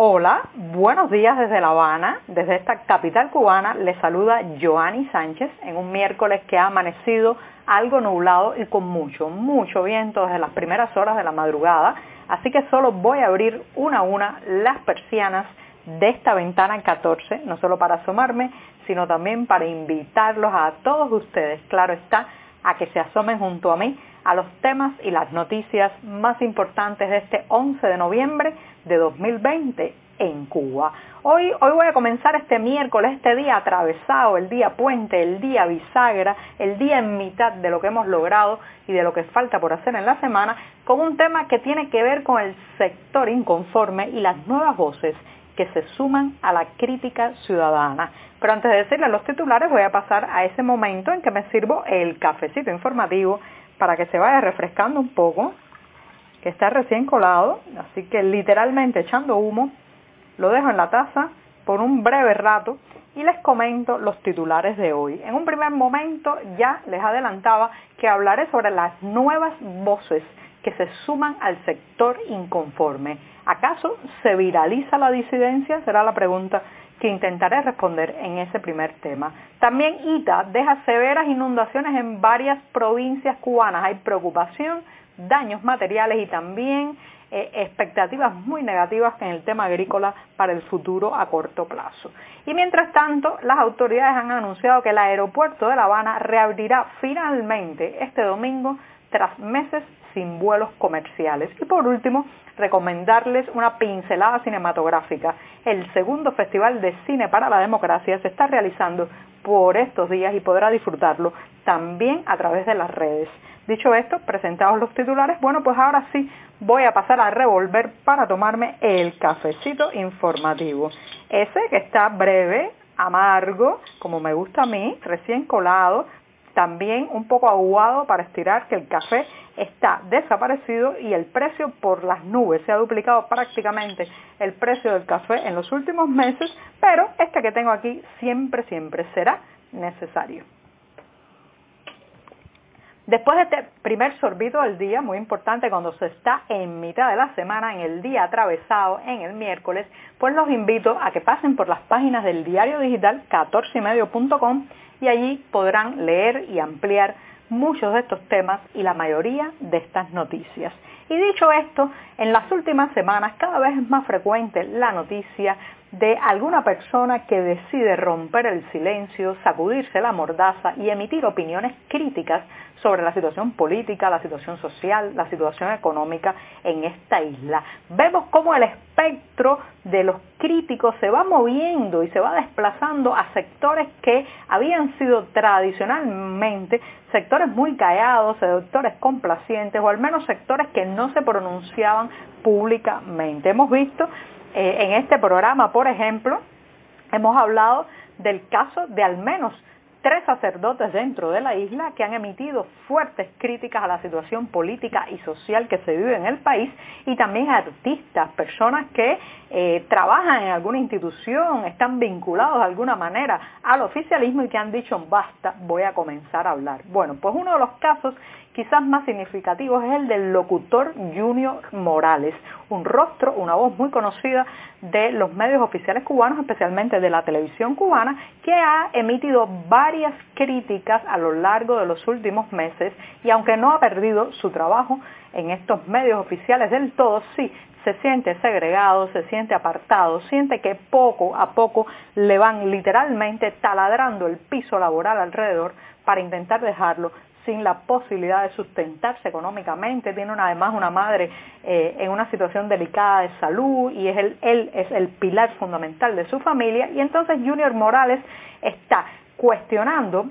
Hola, buenos días desde La Habana, desde esta capital cubana, les saluda Joanny Sánchez en un miércoles que ha amanecido algo nublado y con mucho, mucho viento desde las primeras horas de la madrugada, así que solo voy a abrir una a una las persianas de esta ventana 14, no solo para asomarme, sino también para invitarlos a todos ustedes, claro está, a que se asomen junto a mí a los temas y las noticias más importantes de este 11 de noviembre de 2020 en Cuba. Hoy, hoy voy a comenzar este miércoles, este día atravesado, el día puente, el día bisagra, el día en mitad de lo que hemos logrado y de lo que falta por hacer en la semana, con un tema que tiene que ver con el sector inconforme y las nuevas voces que se suman a la crítica ciudadana. Pero antes de decirles los titulares voy a pasar a ese momento en que me sirvo el cafecito informativo para que se vaya refrescando un poco que está recién colado, así que literalmente echando humo, lo dejo en la taza por un breve rato y les comento los titulares de hoy. En un primer momento ya les adelantaba que hablaré sobre las nuevas voces que se suman al sector inconforme. ¿Acaso se viraliza la disidencia? Será la pregunta que intentaré responder en ese primer tema. También ITA deja severas inundaciones en varias provincias cubanas. Hay preocupación daños materiales y también eh, expectativas muy negativas en el tema agrícola para el futuro a corto plazo. Y mientras tanto, las autoridades han anunciado que el aeropuerto de La Habana reabrirá finalmente este domingo tras meses sin vuelos comerciales. Y por último, recomendarles una pincelada cinematográfica. El segundo Festival de Cine para la Democracia se está realizando por estos días y podrá disfrutarlo también a través de las redes. Dicho esto, presentados los titulares, bueno, pues ahora sí voy a pasar a revolver para tomarme el cafecito informativo. Ese que está breve, amargo, como me gusta a mí, recién colado, también un poco aguado para estirar que el café está desaparecido y el precio por las nubes. Se ha duplicado prácticamente el precio del café en los últimos meses, pero este que tengo aquí siempre, siempre será necesario. Después de este primer sorbito del día, muy importante cuando se está en mitad de la semana, en el día atravesado, en el miércoles, pues los invito a que pasen por las páginas del diario digital 14ymedio.com y allí podrán leer y ampliar muchos de estos temas y la mayoría de estas noticias. Y dicho esto, en las últimas semanas cada vez es más frecuente la noticia de alguna persona que decide romper el silencio, sacudirse la mordaza y emitir opiniones críticas sobre la situación política, la situación social, la situación económica en esta isla. Vemos cómo el espectro de los críticos se va moviendo y se va desplazando a sectores que habían sido tradicionalmente sectores muy callados, sectores complacientes o al menos sectores que no se pronunciaban públicamente. Hemos visto eh, en este programa, por ejemplo, hemos hablado del caso de al menos tres sacerdotes dentro de la isla que han emitido fuertes críticas a la situación política y social que se vive en el país y también artistas, personas que eh, trabajan en alguna institución, están vinculados de alguna manera al oficialismo y que han dicho basta, voy a comenzar a hablar. Bueno, pues uno de los casos quizás más significativos es el del locutor Junior Morales, un rostro, una voz muy conocida de los medios oficiales cubanos, especialmente de la televisión cubana, que ha emitido varias críticas a lo largo de los últimos meses y aunque no ha perdido su trabajo en estos medios oficiales del todo, sí se siente segregado, se siente apartado, siente que poco a poco le van literalmente taladrando el piso laboral alrededor para intentar dejarlo sin la posibilidad de sustentarse económicamente, tiene además una madre eh, en una situación delicada de salud y es él es el pilar fundamental de su familia. Y entonces Junior Morales está cuestionando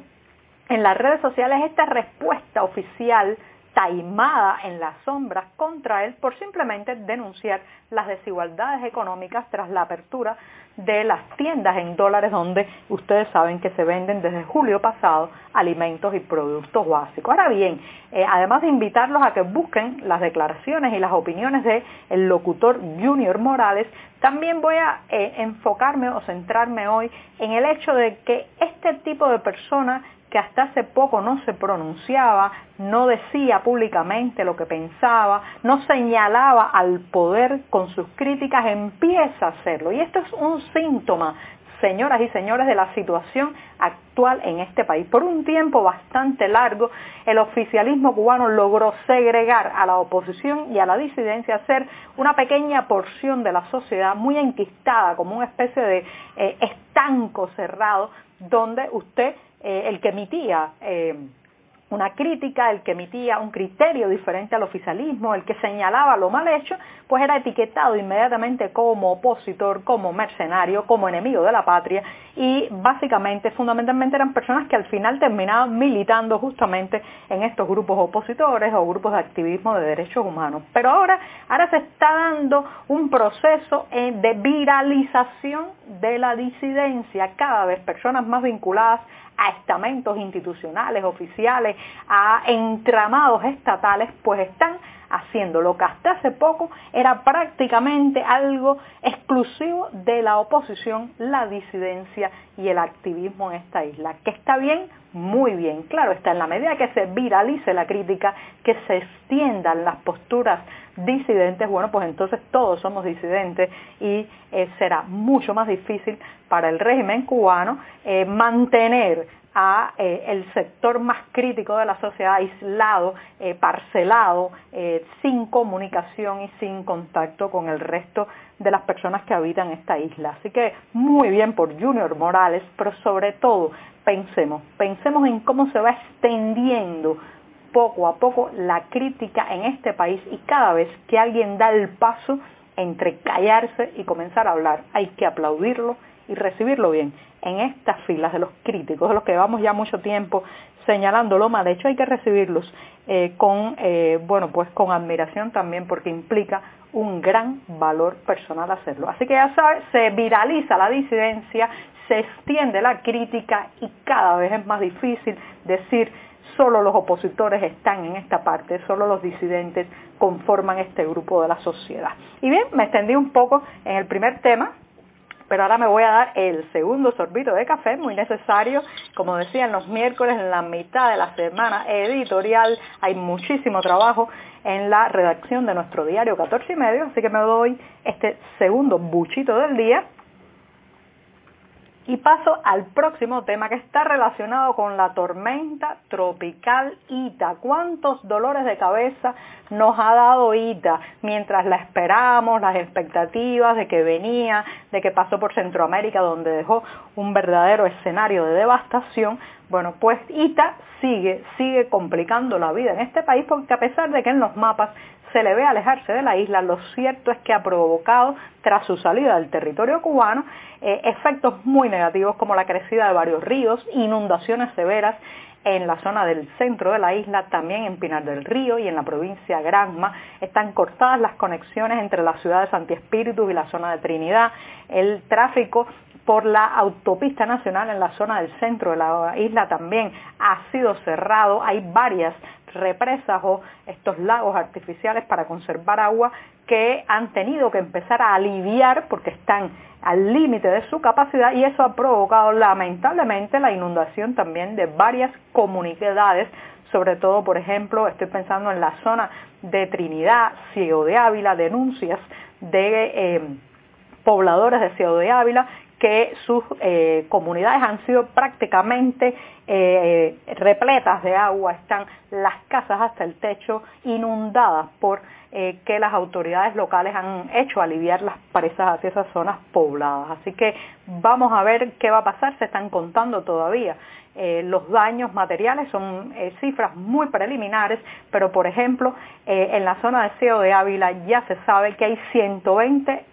en las redes sociales esta respuesta oficial taimada en las sombras contra él por simplemente denunciar las desigualdades económicas tras la apertura de las tiendas en dólares donde ustedes saben que se venden desde julio pasado alimentos y productos básicos. Ahora bien, eh, además de invitarlos a que busquen las declaraciones y las opiniones del locutor Junior Morales, también voy a eh, enfocarme o centrarme hoy en el hecho de que este tipo de persona que hasta hace poco no se pronunciaba, no decía públicamente lo que pensaba, no señalaba al poder con sus críticas, empieza a hacerlo. Y esto es un síntoma señoras y señores, de la situación actual en este país. Por un tiempo bastante largo, el oficialismo cubano logró segregar a la oposición y a la disidencia, hacer una pequeña porción de la sociedad muy enquistada, como una especie de eh, estanco cerrado, donde usted, eh, el que emitía eh, una crítica, el que emitía un criterio diferente al oficialismo, el que señalaba lo mal hecho, pues era etiquetado inmediatamente como opositor, como mercenario, como enemigo de la patria y básicamente, fundamentalmente eran personas que al final terminaban militando justamente en estos grupos opositores o grupos de activismo de derechos humanos. Pero ahora, ahora se está un proceso eh, de viralización de la disidencia, cada vez personas más vinculadas a estamentos institucionales, oficiales, a entramados estatales, pues están haciendo lo que hasta hace poco era prácticamente algo exclusivo de la oposición, la disidencia y el activismo en esta isla. Que está bien, muy bien. Claro, está en la medida que se viralice la crítica, que se extiendan las posturas disidentes, bueno, pues entonces todos somos disidentes y eh, será mucho más difícil para el régimen cubano eh, mantener a eh, el sector más crítico de la sociedad aislado, parcelado, sin comunicación y sin contacto con el resto de las personas que habitan esta isla. Así que muy bien por Junior Morales, pero sobre todo pensemos, pensemos en cómo se va extendiendo poco a poco la crítica en este país y cada vez que alguien da el paso entre callarse y comenzar a hablar, hay que aplaudirlo y recibirlo bien. En estas filas de los críticos, de los que llevamos ya mucho tiempo señalándolo mal hecho, hay que recibirlos eh, con, eh, bueno, pues con admiración también porque implica un gran valor personal hacerlo. Así que ya sabes, se viraliza la disidencia, se extiende la crítica y cada vez es más difícil decir solo los opositores están en esta parte, solo los disidentes conforman este grupo de la sociedad. Y bien, me extendí un poco en el primer tema, pero ahora me voy a dar el segundo sorbito de café, muy necesario. Como decía, en los miércoles, en la mitad de la semana editorial, hay muchísimo trabajo en la redacción de nuestro diario 14 y medio, así que me doy este segundo buchito del día y paso al próximo tema que está relacionado con la tormenta tropical Ita. ¿Cuántos dolores de cabeza nos ha dado Ita mientras la esperamos, las expectativas de que venía, de que pasó por Centroamérica donde dejó un verdadero escenario de devastación? Bueno, pues Ita sigue, sigue complicando la vida en este país porque a pesar de que en los mapas se le ve alejarse de la isla, lo cierto es que ha provocado, tras su salida del territorio cubano, eh, efectos muy negativos como la crecida de varios ríos, inundaciones severas en la zona del centro de la isla, también en Pinar del Río y en la provincia Granma. Están cortadas las conexiones entre la ciudad de Santi y la zona de Trinidad. El tráfico por la autopista nacional en la zona del centro de la isla también ha sido cerrado. Hay varias represas o estos lagos artificiales para conservar agua que han tenido que empezar a aliviar porque están al límite de su capacidad y eso ha provocado lamentablemente la inundación también de varias comunidades, sobre todo, por ejemplo, estoy pensando en la zona de Trinidad, Ciego de Ávila, denuncias de eh, pobladores de Ciego de Ávila que sus eh, comunidades han sido prácticamente eh, repletas de agua, están las casas hasta el techo inundadas por eh, que las autoridades locales han hecho aliviar las presas hacia esas zonas pobladas. Así que vamos a ver qué va a pasar, se están contando todavía los daños materiales, son cifras muy preliminares, pero por ejemplo en la zona de Ciego de Ávila ya se sabe que hay 120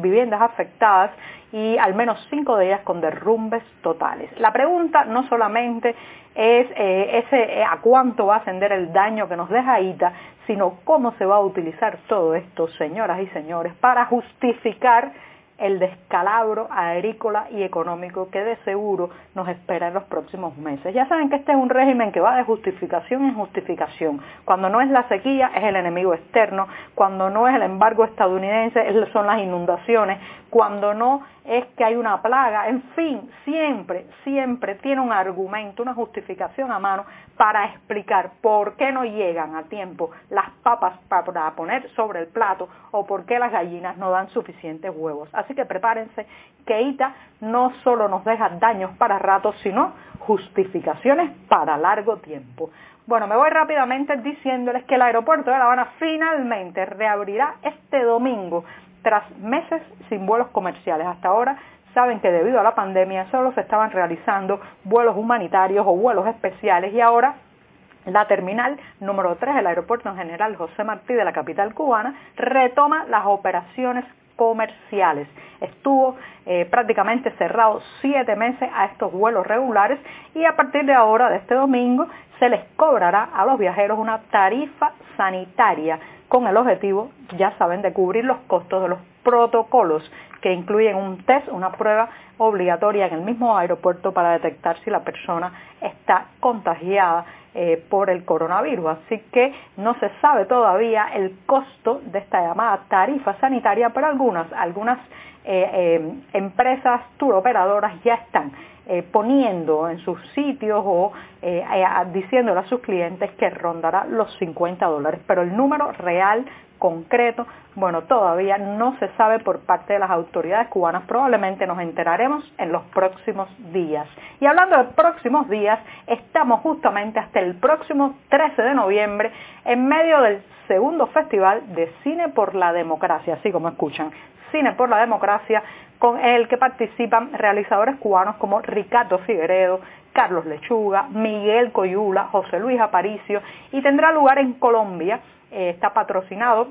viviendas afectadas y al menos cinco de ellas con derrumbes totales. La pregunta no solamente es eh, ese, eh, a cuánto va a ascender el daño que nos deja ITA, sino cómo se va a utilizar todo esto, señoras y señores, para justificar el descalabro agrícola y económico que de seguro nos espera en los próximos meses. Ya saben que este es un régimen que va de justificación en justificación. Cuando no es la sequía es el enemigo externo, cuando no es el embargo estadounidense son las inundaciones, cuando no es que hay una plaga, en fin, siempre, siempre tiene un argumento, una justificación a mano para explicar por qué no llegan a tiempo las papas para poner sobre el plato o por qué las gallinas no dan suficientes huevos. Así que prepárense que ITA no solo nos deja daños para rato, sino justificaciones para largo tiempo. Bueno, me voy rápidamente diciéndoles que el aeropuerto de La Habana finalmente reabrirá este domingo tras meses sin vuelos comerciales. Hasta ahora saben que debido a la pandemia solo se estaban realizando vuelos humanitarios o vuelos especiales y ahora la terminal número 3 del aeropuerto en general José Martí de la capital cubana retoma las operaciones comerciales. Estuvo eh, prácticamente cerrado siete meses a estos vuelos regulares y a partir de ahora, de este domingo, se les cobrará a los viajeros una tarifa sanitaria con el objetivo, ya saben, de cubrir los costos de los protocolos que incluyen un test, una prueba obligatoria en el mismo aeropuerto para detectar si la persona está contagiada eh, por el coronavirus. Así que no se sabe todavía el costo de esta llamada tarifa sanitaria, pero algunas, algunas eh, eh, empresas tour operadoras ya están eh, poniendo en sus sitios o eh, diciéndole a sus clientes que rondará los 50 dólares, pero el número real concreto, bueno, todavía no se sabe por parte de las autoridades cubanas, probablemente nos enteraremos en los próximos días. Y hablando de próximos días, estamos justamente hasta el próximo 13 de noviembre en medio del segundo festival de Cine por la Democracia, así como escuchan, Cine por la Democracia, con el que participan realizadores cubanos como Ricardo Figueredo, Carlos Lechuga, Miguel Coyula, José Luis Aparicio y tendrá lugar en Colombia. Eh, está patrocinado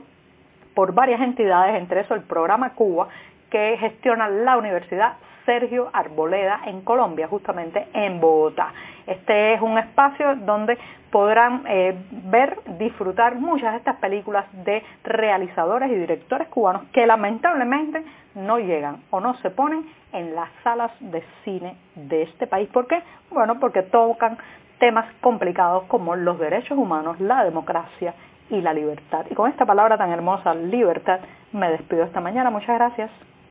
por varias entidades, entre eso el programa Cuba, que gestiona la Universidad Sergio Arboleda en Colombia, justamente en Bogotá. Este es un espacio donde podrán eh, ver, disfrutar muchas de estas películas de realizadores y directores cubanos que lamentablemente no llegan o no se ponen en las salas de cine de este país. ¿Por qué? Bueno, porque tocan temas complicados como los derechos humanos, la democracia y la libertad. Y con esta palabra tan hermosa, libertad, me despido esta mañana. Muchas gracias.